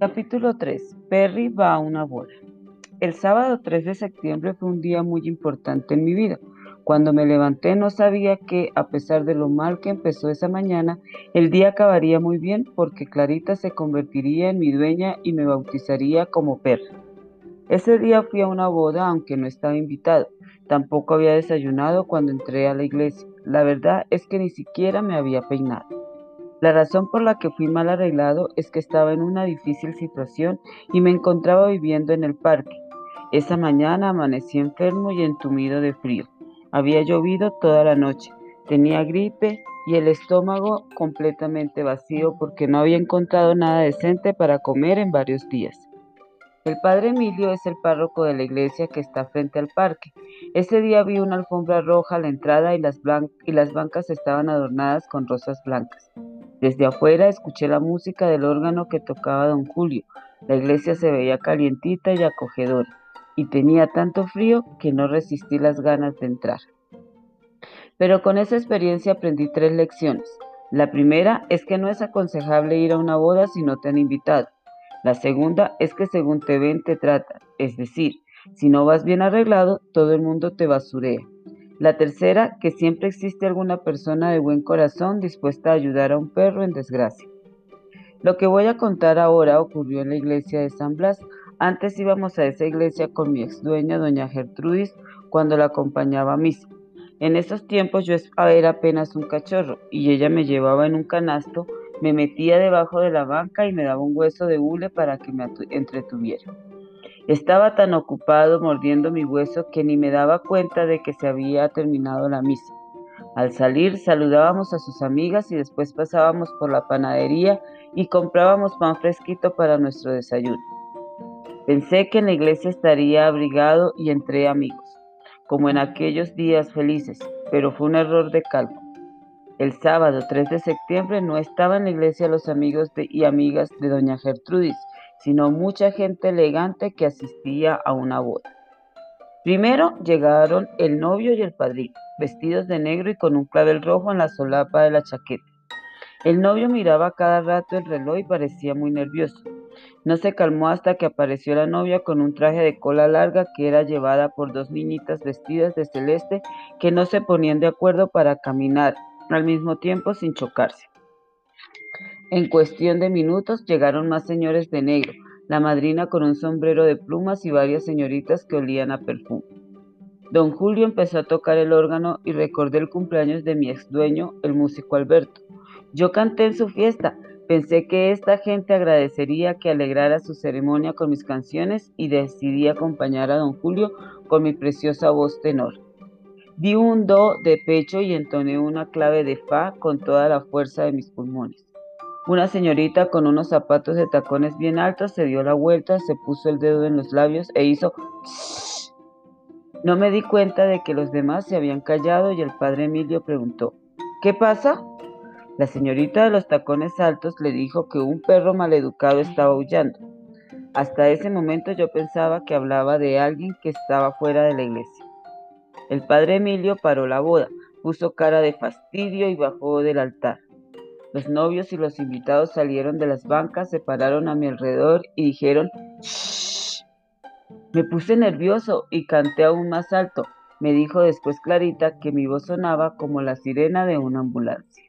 Capítulo 3. Perry va a una boda. El sábado 3 de septiembre fue un día muy importante en mi vida. Cuando me levanté no sabía que, a pesar de lo mal que empezó esa mañana, el día acabaría muy bien porque Clarita se convertiría en mi dueña y me bautizaría como Perry. Ese día fui a una boda aunque no estaba invitado. Tampoco había desayunado cuando entré a la iglesia. La verdad es que ni siquiera me había peinado. La razón por la que fui mal arreglado es que estaba en una difícil situación y me encontraba viviendo en el parque. Esa mañana amanecí enfermo y entumido de frío. Había llovido toda la noche, tenía gripe y el estómago completamente vacío porque no había encontrado nada decente para comer en varios días. El padre Emilio es el párroco de la iglesia que está frente al parque. Ese día vi una alfombra roja a la entrada y las, y las bancas estaban adornadas con rosas blancas. Desde afuera escuché la música del órgano que tocaba don Julio. La iglesia se veía calientita y acogedora, y tenía tanto frío que no resistí las ganas de entrar. Pero con esa experiencia aprendí tres lecciones. La primera es que no es aconsejable ir a una boda si no te han invitado. La segunda es que según te ven te tratan, es decir, si no vas bien arreglado, todo el mundo te basurea. La tercera, que siempre existe alguna persona de buen corazón dispuesta a ayudar a un perro en desgracia. Lo que voy a contar ahora ocurrió en la iglesia de San Blas. Antes íbamos a esa iglesia con mi ex dueña, doña Gertrudis, cuando la acompañaba a misa. En esos tiempos yo era apenas un cachorro y ella me llevaba en un canasto, me metía debajo de la banca y me daba un hueso de hule para que me entretuviera. Estaba tan ocupado mordiendo mi hueso que ni me daba cuenta de que se había terminado la misa. Al salir saludábamos a sus amigas y después pasábamos por la panadería y comprábamos pan fresquito para nuestro desayuno. Pensé que en la iglesia estaría abrigado y entré amigos, como en aquellos días felices, pero fue un error de cálculo. El sábado 3 de septiembre no estaban en la iglesia los amigos y amigas de doña Gertrudis, sino mucha gente elegante que asistía a una boda. Primero llegaron el novio y el padrino, vestidos de negro y con un clavel rojo en la solapa de la chaqueta. El novio miraba cada rato el reloj y parecía muy nervioso. No se calmó hasta que apareció la novia con un traje de cola larga que era llevada por dos niñitas vestidas de celeste que no se ponían de acuerdo para caminar al mismo tiempo sin chocarse. En cuestión de minutos llegaron más señores de negro, la madrina con un sombrero de plumas y varias señoritas que olían a perfume. Don Julio empezó a tocar el órgano y recordé el cumpleaños de mi ex dueño, el músico Alberto. Yo canté en su fiesta, pensé que esta gente agradecería que alegrara su ceremonia con mis canciones y decidí acompañar a don Julio con mi preciosa voz tenor. Di un do de pecho y entoné una clave de fa con toda la fuerza de mis pulmones. Una señorita con unos zapatos de tacones bien altos se dio la vuelta, se puso el dedo en los labios e hizo... No me di cuenta de que los demás se habían callado y el padre Emilio preguntó, ¿qué pasa? La señorita de los tacones altos le dijo que un perro maleducado estaba aullando. Hasta ese momento yo pensaba que hablaba de alguien que estaba fuera de la iglesia. El padre Emilio paró la boda, puso cara de fastidio y bajó del altar. Los novios y los invitados salieron de las bancas, se pararon a mi alrededor y dijeron, ¡Shh! Me puse nervioso y canté aún más alto. Me dijo después Clarita que mi voz sonaba como la sirena de una ambulancia.